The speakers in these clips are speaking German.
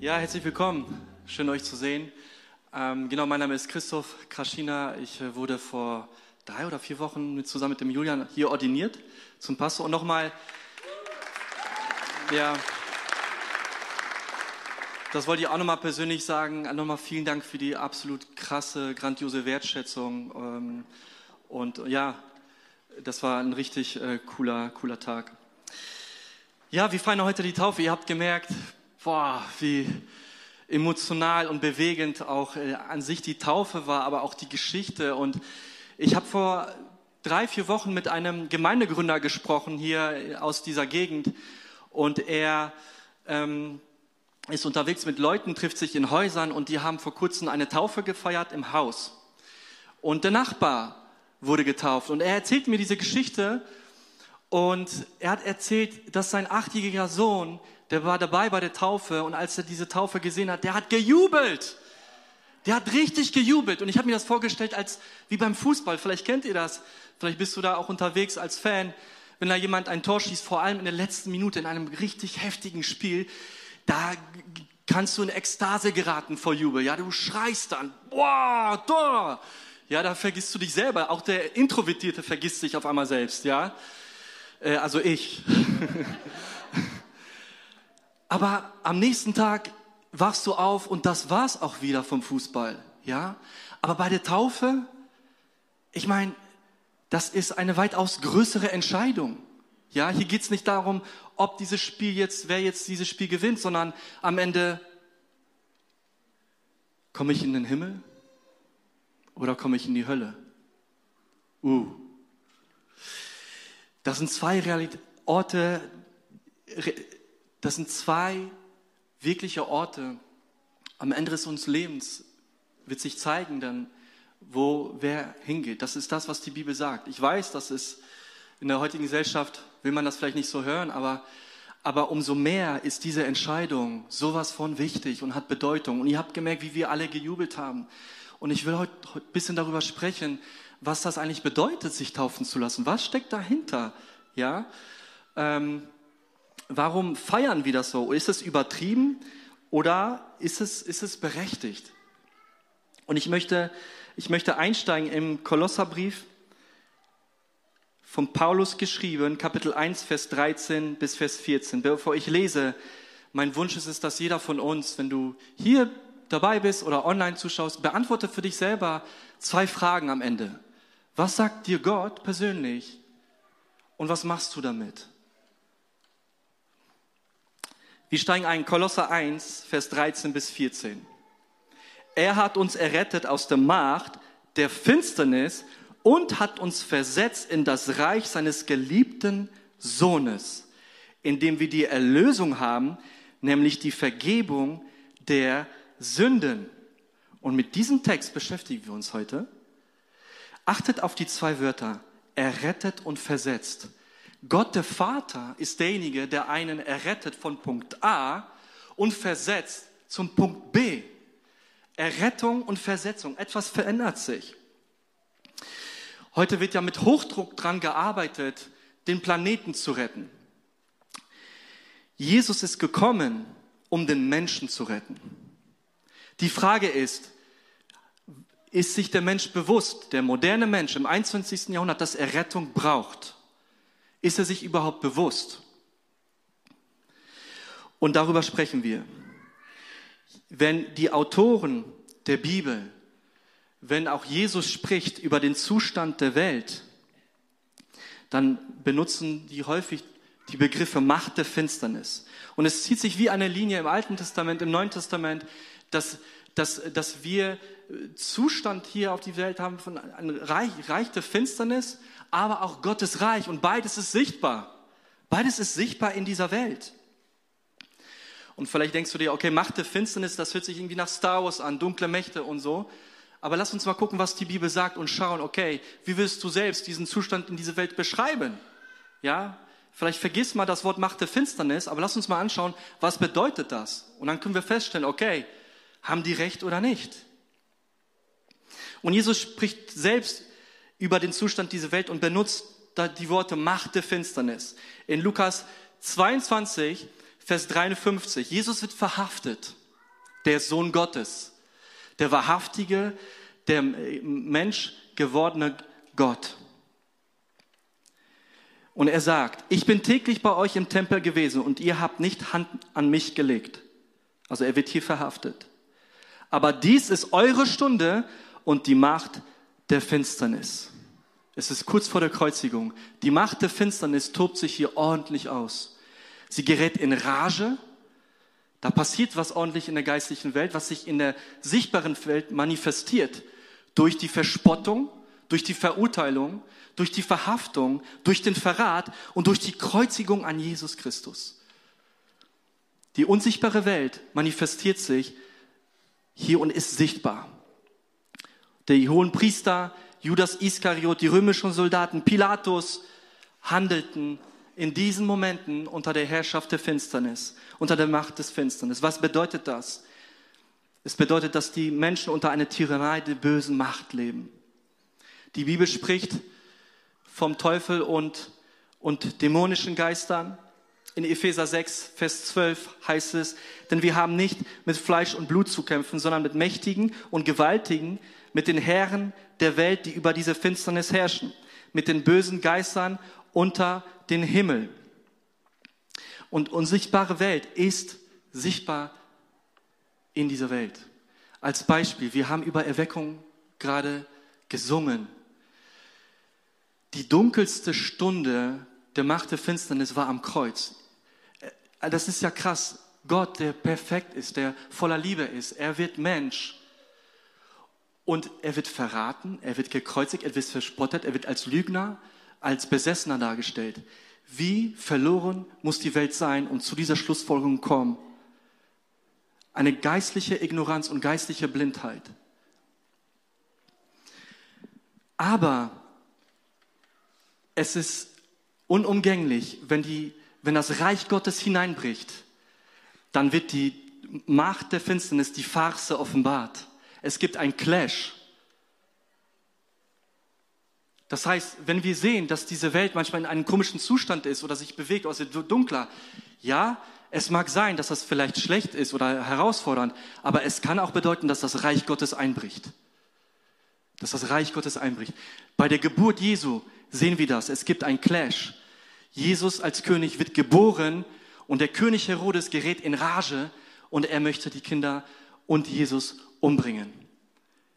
Ja, herzlich willkommen. Schön euch zu sehen. Ähm, genau, mein Name ist Christoph Kraschina. Ich äh, wurde vor drei oder vier Wochen mit, zusammen mit dem Julian hier ordiniert zum Pastor. Und nochmal, ja, das wollte ich auch nochmal persönlich sagen. Nochmal vielen Dank für die absolut krasse, grandiose Wertschätzung. Ähm, und ja, das war ein richtig äh, cooler, cooler Tag. Ja, wir feiern heute die Taufe. Ihr habt gemerkt, boah, wie emotional und bewegend auch äh, an sich die Taufe war, aber auch die Geschichte. Und ich habe vor drei, vier Wochen mit einem Gemeindegründer gesprochen hier aus dieser Gegend. Und er ähm, ist unterwegs mit Leuten, trifft sich in Häusern und die haben vor kurzem eine Taufe gefeiert im Haus. Und der Nachbar wurde getauft. Und er erzählt mir diese Geschichte und er hat erzählt, dass sein achtjähriger Sohn, der war dabei bei der Taufe und als er diese Taufe gesehen hat, der hat gejubelt. Der hat richtig gejubelt. Und ich habe mir das vorgestellt als wie beim Fußball. Vielleicht kennt ihr das. Vielleicht bist du da auch unterwegs als Fan. Wenn da jemand ein Tor schießt, vor allem in der letzten Minute in einem richtig heftigen Spiel, da kannst du in Ekstase geraten vor Jubel. Ja, du schreist dann, boah, Tor. Ja, da vergisst du dich selber. Auch der Introvertierte vergisst sich auf einmal selbst. Ja, äh, also ich. Aber am nächsten Tag wachst du auf und das war's auch wieder vom Fußball, ja? Aber bei der Taufe, ich meine, das ist eine weitaus größere Entscheidung. Ja, hier geht's nicht darum, ob dieses Spiel jetzt, wer jetzt dieses Spiel gewinnt, sondern am Ende komme ich in den Himmel oder komme ich in die Hölle? Uh, das sind zwei Realit Orte, das sind zwei wirkliche Orte. Am Ende unseres Lebens wird sich zeigen dann, wo wer hingeht. Das ist das, was die Bibel sagt. Ich weiß, dass es in der heutigen Gesellschaft will man das vielleicht nicht so hören, aber aber umso mehr ist diese Entscheidung sowas von wichtig und hat Bedeutung. Und ihr habt gemerkt, wie wir alle gejubelt haben. Und ich will heute ein bisschen darüber sprechen, was das eigentlich bedeutet, sich taufen zu lassen. Was steckt dahinter? Ja, ähm, warum feiern wir das so? Ist es übertrieben oder ist es, ist es berechtigt? Und ich möchte, ich möchte einsteigen im Kolosserbrief von Paulus geschrieben, Kapitel 1, Vers 13 bis Vers 14. Bevor ich lese, mein Wunsch ist es, dass jeder von uns, wenn du hier dabei bist oder online zuschaust, beantworte für dich selber zwei Fragen am Ende. Was sagt dir Gott persönlich und was machst du damit? Wir steigen ein, Kolosser 1, Vers 13 bis 14. Er hat uns errettet aus der Macht der Finsternis und hat uns versetzt in das Reich seines geliebten Sohnes, in dem wir die Erlösung haben, nämlich die Vergebung der Sünden. Und mit diesem Text beschäftigen wir uns heute. Achtet auf die zwei Wörter, errettet und versetzt. Gott der Vater ist derjenige, der einen errettet von Punkt A und versetzt zum Punkt B. Errettung und Versetzung. Etwas verändert sich. Heute wird ja mit Hochdruck dran gearbeitet, den Planeten zu retten. Jesus ist gekommen, um den Menschen zu retten. Die Frage ist, ist sich der Mensch bewusst, der moderne Mensch im 21. Jahrhundert, dass er Rettung braucht? Ist er sich überhaupt bewusst? Und darüber sprechen wir. Wenn die Autoren der Bibel, wenn auch Jesus spricht über den Zustand der Welt, dann benutzen die häufig die Begriffe Macht der Finsternis. Und es zieht sich wie eine Linie im Alten Testament, im Neuen Testament, dass, dass, dass wir Zustand hier auf die Welt haben von einem Reich, Reich der Finsternis, aber auch Gottes Reich. Und beides ist sichtbar. Beides ist sichtbar in dieser Welt. Und vielleicht denkst du dir, okay, Macht der Finsternis, das hört sich irgendwie nach Star Wars an, dunkle Mächte und so. Aber lass uns mal gucken, was die Bibel sagt und schauen, okay, wie willst du selbst diesen Zustand in dieser Welt beschreiben? Ja, vielleicht vergiss mal das Wort Macht der Finsternis, aber lass uns mal anschauen, was bedeutet das? Und dann können wir feststellen, okay, haben die recht oder nicht? Und Jesus spricht selbst über den Zustand dieser Welt und benutzt die Worte Macht der Finsternis. In Lukas 22, Vers 53. Jesus wird verhaftet. der Sohn Gottes, der wahrhaftige, der Mensch gewordene Gott. Und er sagt, ich bin täglich bei euch im Tempel gewesen und ihr habt nicht Hand an mich gelegt. Also er wird hier verhaftet. Aber dies ist eure Stunde und die Macht der Finsternis. Es ist kurz vor der Kreuzigung. Die Macht der Finsternis tobt sich hier ordentlich aus. Sie gerät in Rage. Da passiert was ordentlich in der geistlichen Welt, was sich in der sichtbaren Welt manifestiert. Durch die Verspottung, durch die Verurteilung, durch die Verhaftung, durch den Verrat und durch die Kreuzigung an Jesus Christus. Die unsichtbare Welt manifestiert sich hier und ist sichtbar. Der hohen Priester, Judas Iskariot, die römischen Soldaten, Pilatus handelten in diesen Momenten unter der Herrschaft der Finsternis, unter der Macht des Finsternis. Was bedeutet das? Es bedeutet, dass die Menschen unter einer Tyrannei der bösen Macht leben. Die Bibel spricht vom Teufel und, und dämonischen Geistern. In Epheser 6, Vers 12 heißt es, denn wir haben nicht mit Fleisch und Blut zu kämpfen, sondern mit Mächtigen und Gewaltigen, mit den Herren der Welt, die über diese Finsternis herrschen, mit den bösen Geistern unter den Himmel. Und unsichtbare Welt ist sichtbar in dieser Welt. Als Beispiel, wir haben über Erweckung gerade gesungen. Die dunkelste Stunde der Macht der Finsternis war am Kreuz. Äh, das ist ja krass. Gott, der perfekt ist, der voller Liebe ist, er wird Mensch und er wird verraten, er wird gekreuzigt, er wird verspottet, er wird als Lügner, als Besessener dargestellt. Wie verloren muss die Welt sein und zu dieser Schlussfolgerung kommen? Eine geistliche Ignoranz und geistliche Blindheit. Aber es ist unumgänglich, wenn, die, wenn das Reich Gottes hineinbricht, dann wird die Macht der Finsternis, die Farce offenbart. Es gibt ein Clash. Das heißt, wenn wir sehen, dass diese Welt manchmal in einem komischen Zustand ist oder sich bewegt aus dem Dunkler, ja, es mag sein, dass das vielleicht schlecht ist oder herausfordernd, aber es kann auch bedeuten, dass das Reich Gottes einbricht. Dass das Reich Gottes einbricht. Bei der Geburt Jesu sehen wir das. Es gibt ein Clash. Jesus als König wird geboren und der König Herodes gerät in Rage und er möchte die Kinder und Jesus umbringen.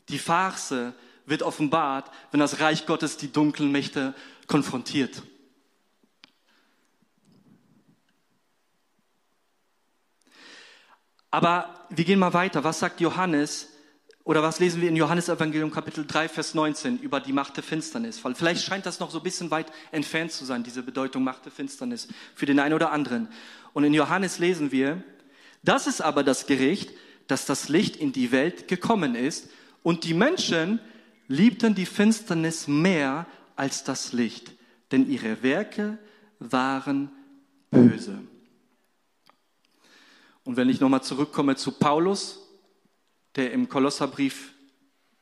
Die Farce wird offenbart, wenn das Reich Gottes die dunklen Mächte konfrontiert. Aber wir gehen mal weiter. Was sagt Johannes oder was lesen wir in Johannes Evangelium Kapitel 3, Vers 19 über die Macht der Finsternis? Weil vielleicht scheint das noch so ein bisschen weit entfernt zu sein, diese Bedeutung Macht der Finsternis für den einen oder anderen. Und in Johannes lesen wir, das ist aber das Gericht, dass das Licht in die Welt gekommen ist und die Menschen liebten die Finsternis mehr als das Licht, denn ihre Werke waren böse. Und wenn ich nochmal zurückkomme zu Paulus, der im Kolosserbrief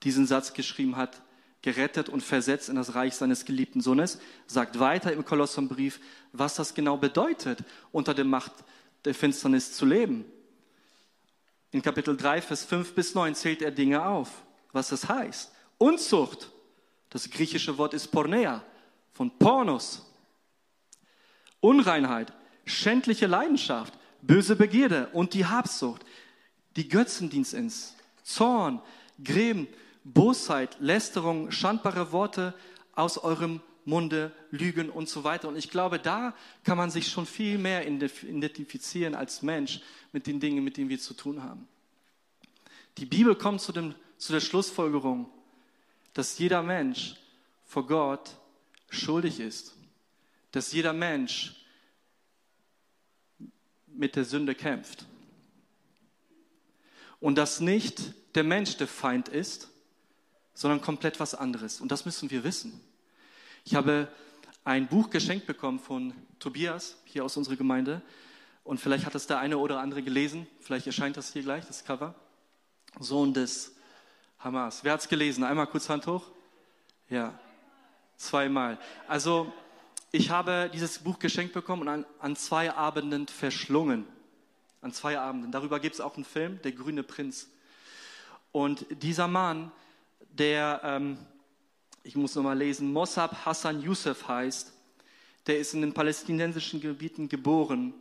diesen Satz geschrieben hat, gerettet und versetzt in das Reich seines geliebten Sohnes, sagt weiter im Kolosserbrief, was das genau bedeutet, unter der Macht der Finsternis zu leben. In Kapitel 3, Vers 5 bis 9 zählt er Dinge auf, was das heißt. Unzucht, das griechische Wort ist Pornea, von Pornos. Unreinheit, schändliche Leidenschaft, böse Begierde und die Habsucht, die Götzendienst ins Zorn, Gräben, Bosheit, Lästerung, schandbare Worte aus eurem Munde, Lügen und so weiter. Und ich glaube, da kann man sich schon viel mehr identifizieren als Mensch mit den Dingen, mit denen wir zu tun haben. Die Bibel kommt zu, dem, zu der Schlussfolgerung, dass jeder Mensch vor Gott schuldig ist, dass jeder Mensch mit der Sünde kämpft und dass nicht der Mensch der Feind ist, sondern komplett was anderes. Und das müssen wir wissen. Ich habe ein Buch geschenkt bekommen von Tobias hier aus unserer Gemeinde. Und vielleicht hat es der eine oder andere gelesen. Vielleicht erscheint das hier gleich, das Cover. Sohn des Hamas. Wer hat es gelesen? Einmal kurz Hand hoch. Ja, zweimal. Also ich habe dieses Buch geschenkt bekommen und an, an zwei Abenden verschlungen. an zwei Abenden. Darüber gibt es auch einen Film, Der grüne Prinz. Und dieser Mann, der, ähm, ich muss nochmal lesen, Mossab Hassan Youssef heißt, der ist in den palästinensischen Gebieten geboren.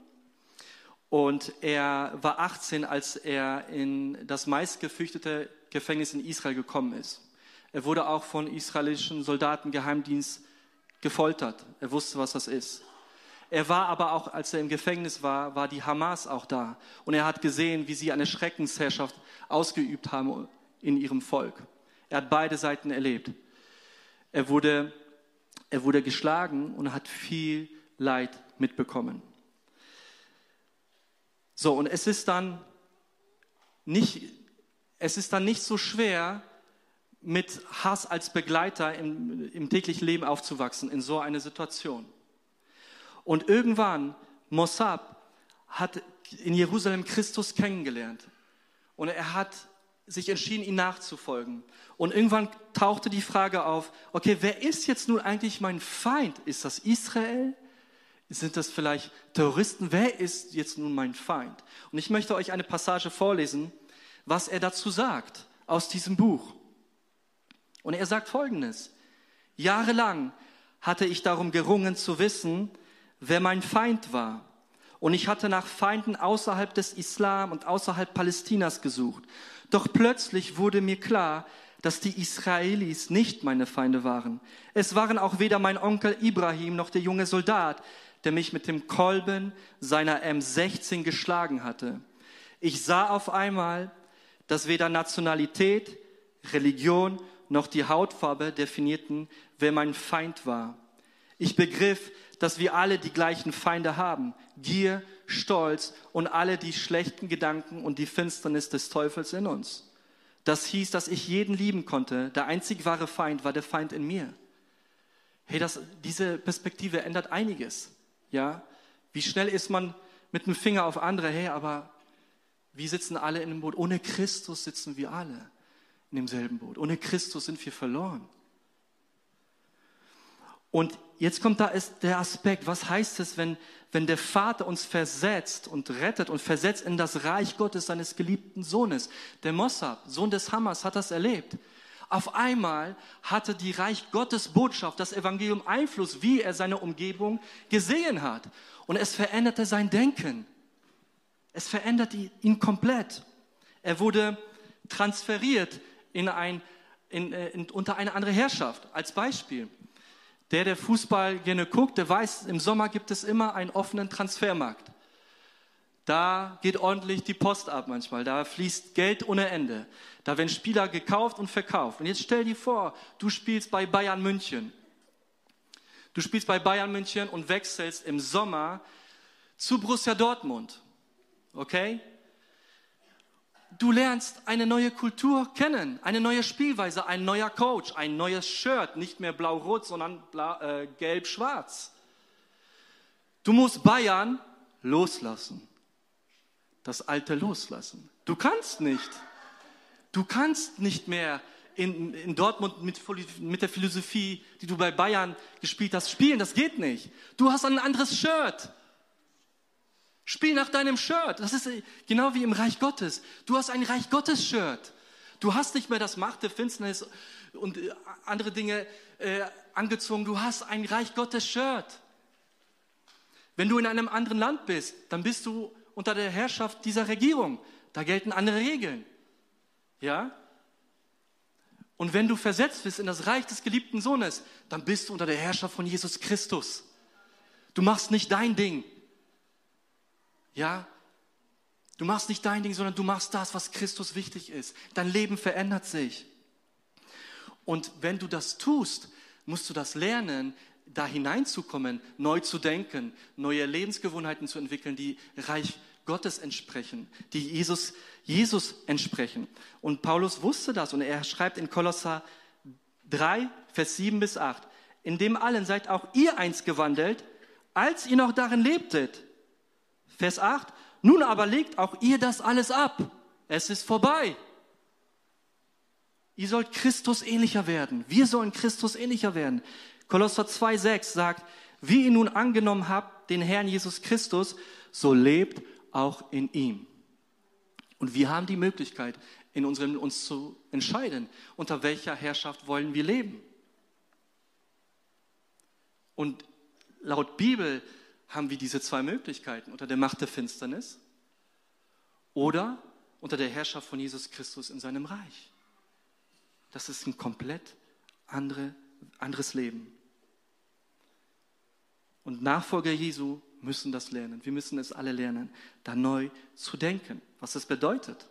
Und er war 18, als er in das meistgefürchtete Gefängnis in Israel gekommen ist. Er wurde auch von israelischen Soldaten Geheimdienst gefoltert. Er wusste, was das ist. Er war aber auch, als er im Gefängnis war, war die Hamas auch da. Und er hat gesehen, wie sie eine Schreckensherrschaft ausgeübt haben in ihrem Volk. Er hat beide Seiten erlebt. Er wurde, er wurde geschlagen und hat viel Leid mitbekommen. So, und es ist dann nicht, es ist dann nicht so schwer, mit Hass als Begleiter im, im täglichen Leben aufzuwachsen, in so einer Situation. Und irgendwann, Mossab hat in Jerusalem Christus kennengelernt. Und er hat sich entschieden, ihn nachzufolgen. Und irgendwann tauchte die Frage auf, okay, wer ist jetzt nun eigentlich mein Feind? Ist das Israel? Sind das vielleicht Terroristen? Wer ist jetzt nun mein Feind? Und ich möchte euch eine Passage vorlesen, was er dazu sagt aus diesem Buch. Und er sagt Folgendes. Jahrelang hatte ich darum gerungen zu wissen, wer mein Feind war. Und ich hatte nach Feinden außerhalb des Islam und außerhalb Palästinas gesucht. Doch plötzlich wurde mir klar, dass die Israelis nicht meine Feinde waren. Es waren auch weder mein Onkel Ibrahim noch der junge Soldat, der mich mit dem Kolben seiner M16 geschlagen hatte. Ich sah auf einmal, dass weder Nationalität, Religion noch die Hautfarbe definierten, wer mein Feind war. Ich begriff, dass wir alle die gleichen Feinde haben. Gier, Stolz und alle die schlechten Gedanken und die Finsternis des Teufels in uns. Das hieß, dass ich jeden lieben konnte. Der einzig wahre Feind war der Feind in mir. Hey, das, diese Perspektive ändert einiges. Ja, wie schnell ist man mit dem Finger auf andere? Hey, aber wie sitzen alle in dem Boot? Ohne Christus sitzen wir alle in demselben Boot. Ohne Christus sind wir verloren. Und jetzt kommt da ist der Aspekt, was heißt es, wenn, wenn der Vater uns versetzt und rettet und versetzt in das Reich Gottes seines geliebten Sohnes. Der Mossab, Sohn des Hammers, hat das erlebt. Auf einmal hatte die Reich Gottes Botschaft, das Evangelium Einfluss, wie er seine Umgebung gesehen hat. Und es veränderte sein Denken. Es veränderte ihn komplett. Er wurde transferiert in ein, in, äh, in, unter eine andere Herrschaft. Als Beispiel. Der, der Fußball gerne guckt, der weiß, im Sommer gibt es immer einen offenen Transfermarkt. Da geht ordentlich die Post ab manchmal. Da fließt Geld ohne Ende. Da werden Spieler gekauft und verkauft. Und jetzt stell dir vor, du spielst bei Bayern München. Du spielst bei Bayern München und wechselst im Sommer zu Borussia Dortmund. Okay? Du lernst eine neue Kultur kennen, eine neue Spielweise, ein neuer Coach, ein neues Shirt, nicht mehr blau-rot, sondern äh, gelb-schwarz. Du musst Bayern loslassen, das Alte loslassen. Du kannst nicht. Du kannst nicht mehr in, in Dortmund mit, mit der Philosophie, die du bei Bayern gespielt hast, spielen. Das geht nicht. Du hast ein anderes Shirt. Spiel nach deinem Shirt. Das ist genau wie im Reich Gottes. Du hast ein Reich Gottes Shirt. Du hast nicht mehr das Macht der Finsternis und äh, andere Dinge äh, angezogen. Du hast ein Reich Gottes Shirt. Wenn du in einem anderen Land bist, dann bist du unter der Herrschaft dieser Regierung. Da gelten andere Regeln. Ja? Und wenn du versetzt bist in das Reich des geliebten Sohnes, dann bist du unter der Herrschaft von Jesus Christus. Du machst nicht dein Ding. Ja? Du machst nicht dein Ding, sondern du machst das, was Christus wichtig ist. Dein Leben verändert sich. Und wenn du das tust, musst du das lernen, da hineinzukommen, neu zu denken, neue Lebensgewohnheiten zu entwickeln, die Reich Gottes entsprechen, die Jesus, Jesus entsprechen. Und Paulus wusste das und er schreibt in Kolosser 3, Vers 7 bis 8, in dem allen seid auch ihr eins gewandelt, als ihr noch darin lebtet Vers 8, nun aber legt auch ihr das alles ab. Es ist vorbei. Ihr sollt Christus ähnlicher werden. Wir sollen Christus ähnlicher werden. Kolosser 2,6 sagt, wie ihr nun angenommen habt, den Herrn Jesus Christus, so lebt auch in ihm. Und wir haben die Möglichkeit, in unserem, uns zu entscheiden, unter welcher Herrschaft wollen wir leben. Und laut Bibel haben wir diese zwei Möglichkeiten, unter der Macht der Finsternis oder unter der Herrschaft von Jesus Christus in seinem Reich. Das ist ein komplett andere, anderes Leben. Und Nachfolger Jesu müssen das lernen. Wir müssen es alle lernen, da neu zu denken, was das bedeutet.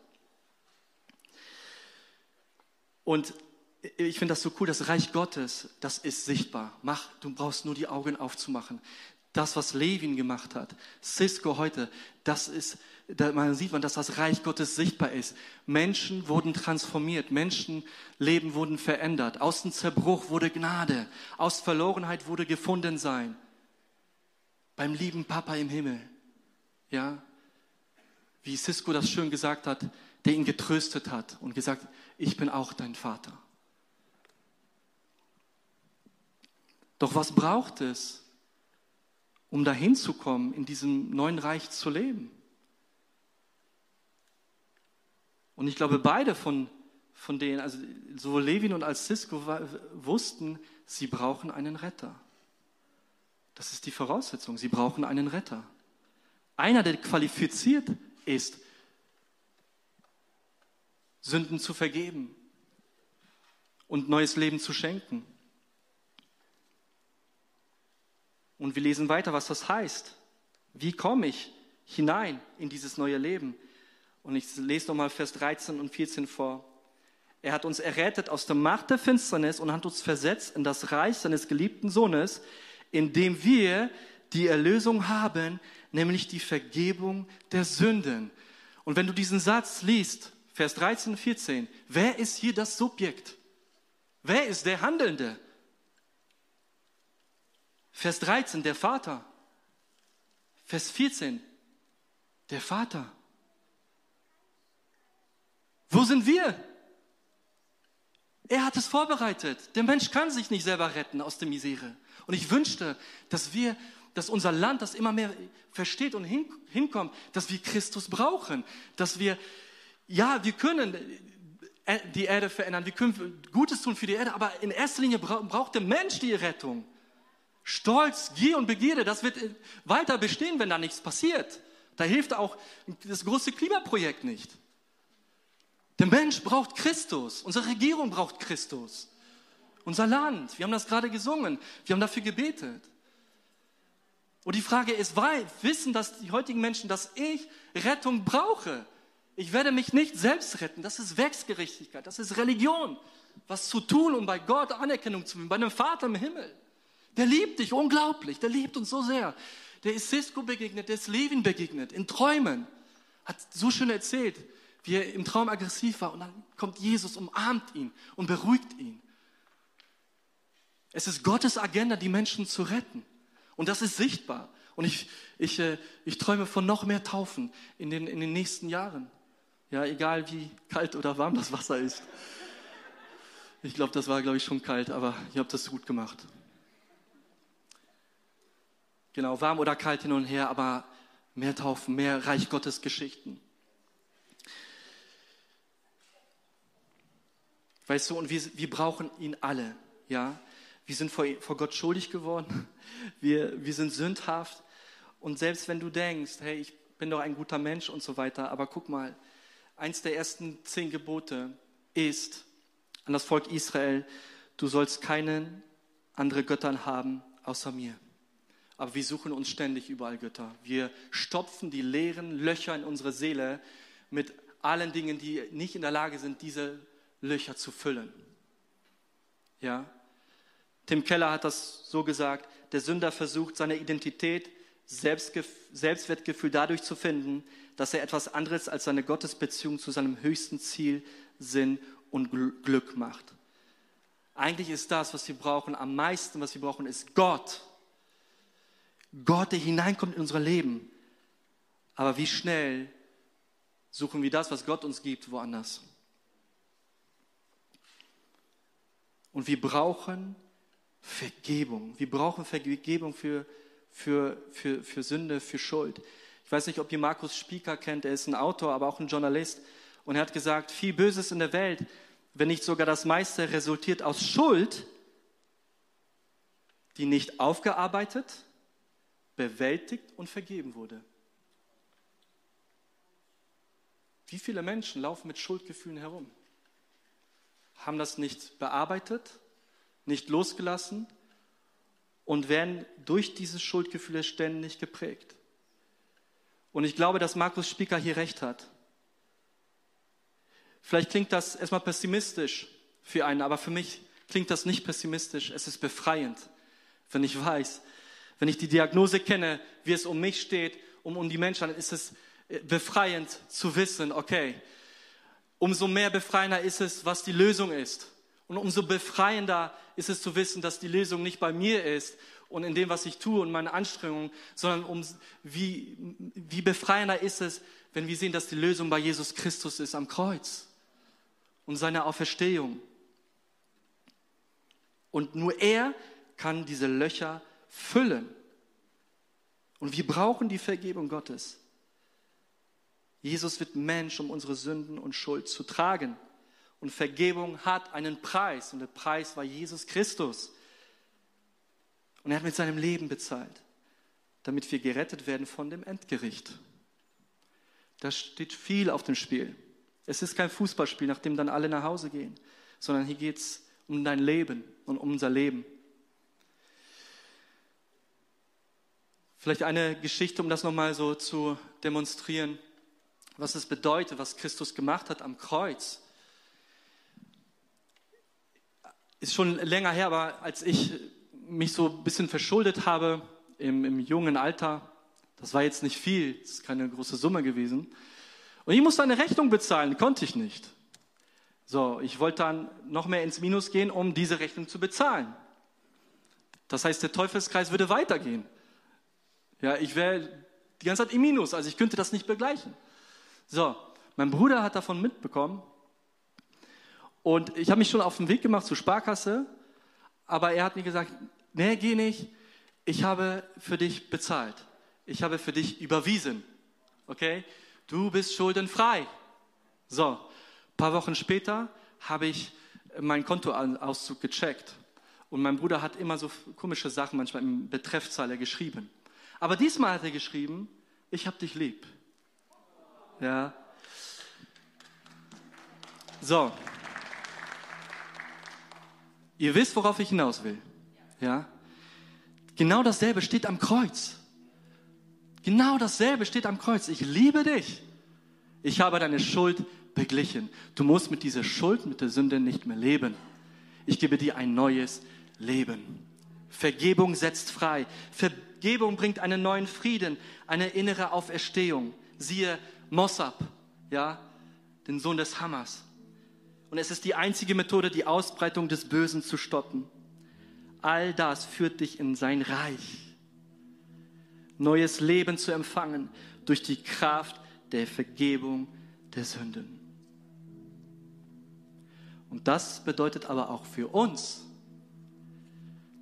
Und ich finde das so cool, das Reich Gottes, das ist sichtbar. Mach, du brauchst nur die Augen aufzumachen. Das, was Levin gemacht hat, Cisco heute, das ist, da man sieht man, dass das Reich Gottes sichtbar ist. Menschen wurden transformiert, Menschenleben wurden verändert. Aus dem Zerbruch wurde Gnade, aus Verlorenheit wurde gefunden sein. Beim lieben Papa im Himmel, ja, wie Cisco das schön gesagt hat, der ihn getröstet hat und gesagt, ich bin auch dein Vater. Doch was braucht es, um dahin zu kommen, in diesem neuen Reich zu leben? Und ich glaube, beide von, von denen, also sowohl Levin und als Cisco, wussten, sie brauchen einen Retter. Das ist die Voraussetzung. Sie brauchen einen Retter. Einer, der qualifiziert ist, Sünden zu vergeben und neues Leben zu schenken. Und wir lesen weiter, was das heißt. Wie komme ich hinein in dieses neue Leben? Und ich lese nochmal Vers 13 und 14 vor. Er hat uns errettet aus der Macht der Finsternis und hat uns versetzt in das Reich seines geliebten Sohnes, in dem wir die Erlösung haben, nämlich die Vergebung der Sünden. Und wenn du diesen Satz liest, Vers 13 und 14, wer ist hier das Subjekt? Wer ist der Handelnde? Vers 13, der Vater. Vers 14, der Vater. Wo sind wir? Er hat es vorbereitet. Der Mensch kann sich nicht selber retten aus der Misere. Und ich wünschte, dass wir, dass unser Land das immer mehr versteht und hin, hinkommt, dass wir Christus brauchen, dass wir, ja, wir können die Erde verändern, wir können Gutes tun für die Erde, aber in erster Linie braucht der Mensch die Rettung. Stolz, Gier und Begierde, das wird weiter bestehen, wenn da nichts passiert. Da hilft auch das große Klimaprojekt nicht. Der Mensch braucht Christus, unsere Regierung braucht Christus, unser Land. Wir haben das gerade gesungen, wir haben dafür gebetet. Und die Frage ist, weil wissen dass die heutigen Menschen, dass ich Rettung brauche? Ich werde mich nicht selbst retten. Das ist Werksgerechtigkeit, das ist Religion. Was zu tun, um bei Gott Anerkennung zu finden, bei einem Vater im Himmel. Der liebt dich unglaublich, der liebt uns so sehr. Der ist Cisco begegnet, der ist Levin begegnet, in Träumen. Hat so schön erzählt, wie er im Traum aggressiv war. Und dann kommt Jesus, umarmt ihn und beruhigt ihn. Es ist Gottes Agenda, die Menschen zu retten. Und das ist sichtbar. Und ich, ich, äh, ich träume von noch mehr Taufen in den, in den nächsten Jahren. Ja, egal wie kalt oder warm das Wasser ist. Ich glaube, das war, glaube ich, schon kalt, aber ihr habt das gut gemacht. Genau, warm oder kalt hin und her, aber mehr Taufen, mehr Reich Gottes Geschichten. Weißt du, und wir, wir brauchen ihn alle, ja. Wir sind vor, vor Gott schuldig geworden. Wir, wir sind sündhaft. Und selbst wenn du denkst, hey, ich bin doch ein guter Mensch und so weiter, aber guck mal, eins der ersten zehn Gebote ist an das Volk Israel, du sollst keinen andere Göttern haben außer mir aber wir suchen uns ständig überall Götter. Wir stopfen die leeren Löcher in unsere Seele mit allen Dingen, die nicht in der Lage sind, diese Löcher zu füllen. Ja? Tim Keller hat das so gesagt, der Sünder versucht seine Identität, Selbstwertgefühl dadurch zu finden, dass er etwas anderes als seine Gottesbeziehung zu seinem höchsten Ziel, Sinn und Glück macht. Eigentlich ist das, was wir brauchen, am meisten, was wir brauchen, ist Gott Gott, der hineinkommt in unser Leben. Aber wie schnell suchen wir das, was Gott uns gibt, woanders? Und wir brauchen Vergebung. Wir brauchen Vergebung für, für, für, für Sünde, für Schuld. Ich weiß nicht, ob ihr Markus Spieker kennt, er ist ein Autor, aber auch ein Journalist. Und er hat gesagt, viel Böses in der Welt, wenn nicht sogar das meiste, resultiert aus Schuld, die nicht aufgearbeitet, bewältigt und vergeben wurde. Wie viele Menschen laufen mit Schuldgefühlen herum? Haben das nicht bearbeitet, nicht losgelassen und werden durch diese Schuldgefühle ständig geprägt. Und ich glaube, dass Markus Spieker hier recht hat. Vielleicht klingt das erstmal pessimistisch für einen, aber für mich klingt das nicht pessimistisch. Es ist befreiend, wenn ich weiß, wenn ich die Diagnose kenne, wie es um mich steht, um, um die Menschen, dann ist es äh, befreiend zu wissen, okay, umso mehr befreiender ist es, was die Lösung ist. Und umso befreiender ist es zu wissen, dass die Lösung nicht bei mir ist und in dem, was ich tue und meine Anstrengungen, sondern um, wie, wie befreiender ist es, wenn wir sehen, dass die Lösung bei Jesus Christus ist am Kreuz und seiner Auferstehung. Und nur er kann diese Löcher füllen. Und wir brauchen die Vergebung Gottes. Jesus wird Mensch, um unsere Sünden und Schuld zu tragen. Und Vergebung hat einen Preis. Und der Preis war Jesus Christus. Und er hat mit seinem Leben bezahlt, damit wir gerettet werden von dem Endgericht. Da steht viel auf dem Spiel. Es ist kein Fußballspiel, nach dem dann alle nach Hause gehen, sondern hier geht es um dein Leben und um unser Leben. Vielleicht eine Geschichte, um das nochmal so zu demonstrieren, was es bedeutet, was Christus gemacht hat am Kreuz. Ist schon länger her, aber als ich mich so ein bisschen verschuldet habe im, im jungen Alter, das war jetzt nicht viel, das ist keine große Summe gewesen. Und ich musste eine Rechnung bezahlen, konnte ich nicht. So, ich wollte dann noch mehr ins Minus gehen, um diese Rechnung zu bezahlen. Das heißt, der Teufelskreis würde weitergehen. Ja, ich wäre die ganze Zeit im Minus, also ich könnte das nicht begleichen. So, mein Bruder hat davon mitbekommen und ich habe mich schon auf den Weg gemacht zur Sparkasse, aber er hat mir gesagt, nee, geh nicht, ich habe für dich bezahlt. Ich habe für dich überwiesen. Okay? Du bist schuldenfrei. So, ein paar Wochen später habe ich meinen Kontoauszug gecheckt. Und mein Bruder hat immer so komische Sachen manchmal im Betreffzeile geschrieben. Aber diesmal hat er geschrieben, ich habe dich lieb. Ja. So. Ihr wisst, worauf ich hinaus will. Ja. Genau dasselbe steht am Kreuz. Genau dasselbe steht am Kreuz. Ich liebe dich. Ich habe deine Schuld beglichen. Du musst mit dieser Schuld, mit der Sünde nicht mehr leben. Ich gebe dir ein neues Leben. Vergebung setzt frei. Vergebung bringt einen neuen Frieden, eine innere Auferstehung. Siehe Mossab, ja, den Sohn des Hammers. Und es ist die einzige Methode, die Ausbreitung des Bösen zu stoppen. All das führt dich in sein Reich. Neues Leben zu empfangen durch die Kraft der Vergebung der Sünden. Und das bedeutet aber auch für uns,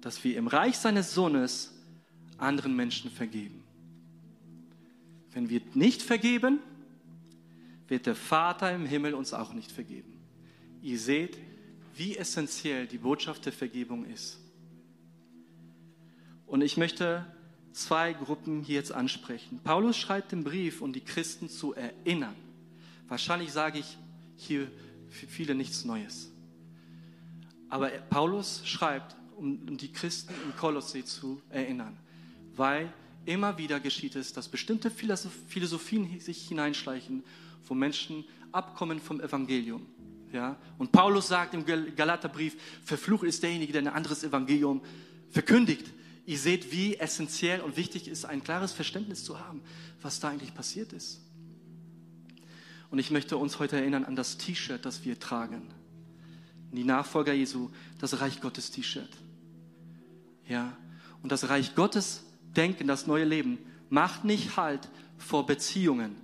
dass wir im Reich seines Sohnes anderen Menschen vergeben. Wenn wir nicht vergeben, wird der Vater im Himmel uns auch nicht vergeben. Ihr seht, wie essentiell die Botschaft der Vergebung ist. Und ich möchte zwei Gruppen hier jetzt ansprechen. Paulus schreibt den Brief, um die Christen zu erinnern. Wahrscheinlich sage ich hier für viele nichts Neues. Aber Paulus schreibt, um die Christen in Kolossee zu erinnern, weil immer wieder geschieht es, dass bestimmte Philosophien sich hineinschleichen, wo Menschen abkommen vom Evangelium. Ja? Und Paulus sagt im Galaterbrief, verflucht ist derjenige, der ein anderes Evangelium verkündigt. Ihr seht, wie essentiell und wichtig ist, ein klares Verständnis zu haben, was da eigentlich passiert ist. Und ich möchte uns heute erinnern an das T-Shirt, das wir tragen. Die Nachfolger Jesu, das Reich Gottes T-Shirt. Ja. Und das Reich Gottes Denken, das neue Leben, macht nicht Halt vor Beziehungen.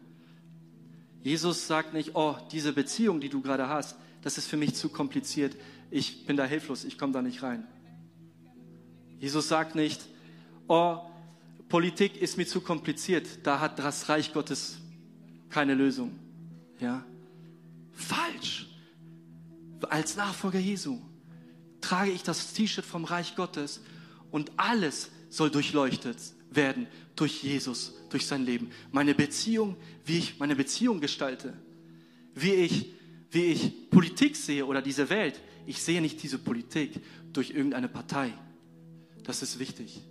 Jesus sagt nicht, oh, diese Beziehung, die du gerade hast, das ist für mich zu kompliziert. Ich bin da hilflos, ich komme da nicht rein. Jesus sagt nicht, oh, Politik ist mir zu kompliziert, da hat das Reich Gottes keine Lösung. Ja? Falsch. Als Nachfolger Jesu trage ich das T-Shirt vom Reich Gottes und alles soll durchleuchtet werden durch Jesus, durch sein Leben. Meine Beziehung, wie ich meine Beziehung gestalte, wie ich, wie ich Politik sehe oder diese Welt. Ich sehe nicht diese Politik durch irgendeine Partei. Das ist wichtig.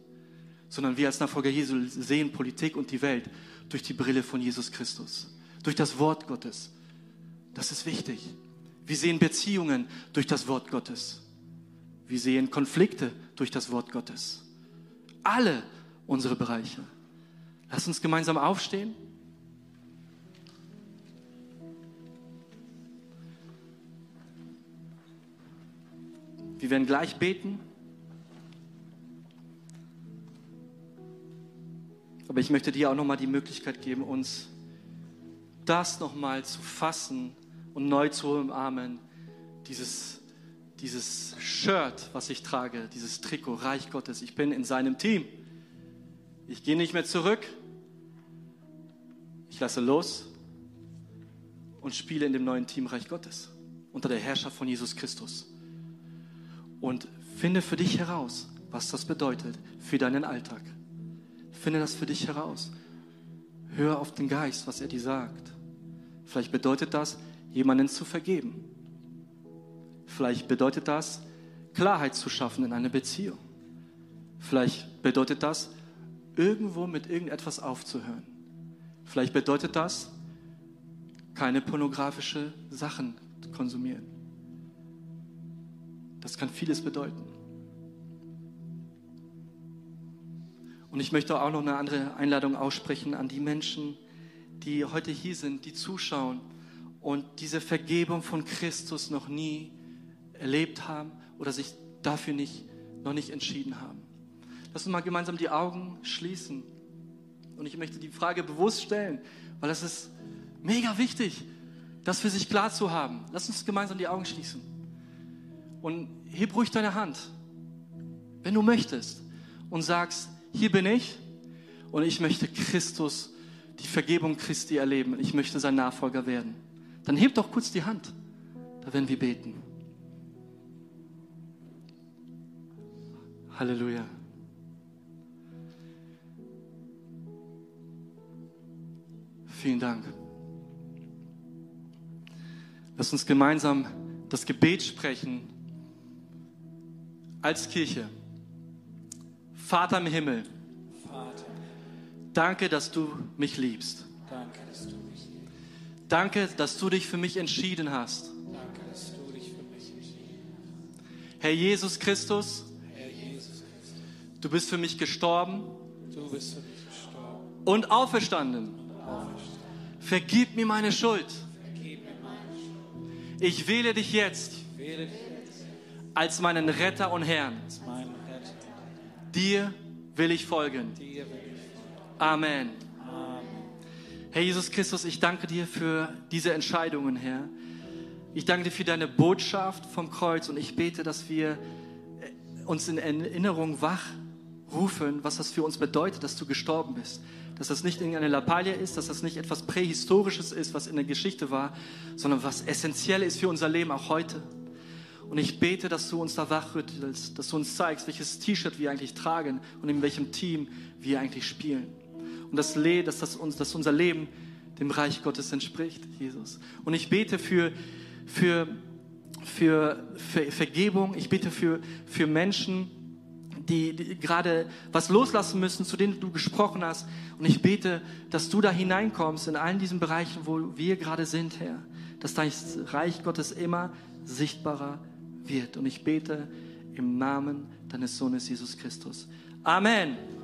Sondern wir als Nachfolger Jesu sehen Politik und die Welt durch die Brille von Jesus Christus, durch das Wort Gottes. Das ist wichtig. Wir sehen Beziehungen durch das Wort Gottes. Wir sehen Konflikte durch das Wort Gottes. Alle unsere Bereiche. Lass uns gemeinsam aufstehen. Wir werden gleich beten. Aber ich möchte dir auch nochmal die Möglichkeit geben, uns das nochmal zu fassen und neu zu umarmen. Dieses, dieses Shirt, was ich trage, dieses Trikot, Reich Gottes. Ich bin in seinem Team. Ich gehe nicht mehr zurück. Ich lasse los und spiele in dem neuen Team Reich Gottes unter der Herrschaft von Jesus Christus. Und finde für dich heraus, was das bedeutet für deinen Alltag. Finde das für dich heraus. Hör auf den Geist, was er dir sagt. Vielleicht bedeutet das, jemanden zu vergeben. Vielleicht bedeutet das, Klarheit zu schaffen in einer Beziehung. Vielleicht bedeutet das, irgendwo mit irgendetwas aufzuhören. Vielleicht bedeutet das, keine pornografische Sachen zu konsumieren. Das kann vieles bedeuten. Und ich möchte auch noch eine andere Einladung aussprechen an die Menschen, die heute hier sind, die zuschauen und diese Vergebung von Christus noch nie erlebt haben oder sich dafür nicht, noch nicht entschieden haben. Lass uns mal gemeinsam die Augen schließen. Und ich möchte die Frage bewusst stellen, weil es ist mega wichtig, das für sich klar zu haben. Lass uns gemeinsam die Augen schließen. Und heb ruhig deine Hand, wenn du möchtest, und sagst, hier bin ich und ich möchte Christus, die Vergebung Christi erleben. Ich möchte sein Nachfolger werden. Dann heb doch kurz die Hand. Da werden wir beten. Halleluja. Vielen Dank. Lass uns gemeinsam das Gebet sprechen als Kirche. Vater im Himmel, Vater. danke, dass du mich liebst. Danke, dass du mich liebst. Danke, dass du dich für mich entschieden hast. Danke, dass du dich für mich entschieden hast. Herr Jesus Christus, Herr Jesus Christus du bist für mich gestorben, du bist für mich gestorben und auferstanden. Vergib mir meine Schuld. Ich wähle dich jetzt, als meinen Retter und Herrn. Dir will ich folgen. Amen. Herr Jesus Christus, ich danke dir für diese Entscheidungen, Herr. Ich danke dir für deine Botschaft vom Kreuz und ich bete, dass wir äh, uns in Erinnerung wach rufen, was das für uns bedeutet, dass du gestorben bist. Dass das nicht irgendeine Lappalie ist, dass das nicht etwas Prähistorisches ist, was in der Geschichte war, sondern was essentiell ist für unser Leben auch heute. Und ich bete, dass du uns da wachrüttelst, dass du uns zeigst, welches T-Shirt wir eigentlich tragen und in welchem Team wir eigentlich spielen. Und das, dass, das uns, dass unser Leben dem Reich Gottes entspricht, Jesus. Und ich bete für, für, für, für Vergebung, ich bete für, für Menschen, die, die gerade was loslassen müssen, zu denen du gesprochen hast. Und ich bete, dass du da hineinkommst in allen diesen Bereichen, wo wir gerade sind, Herr. Dass dein Reich Gottes immer sichtbarer wird. Und ich bete im Namen deines Sohnes Jesus Christus. Amen.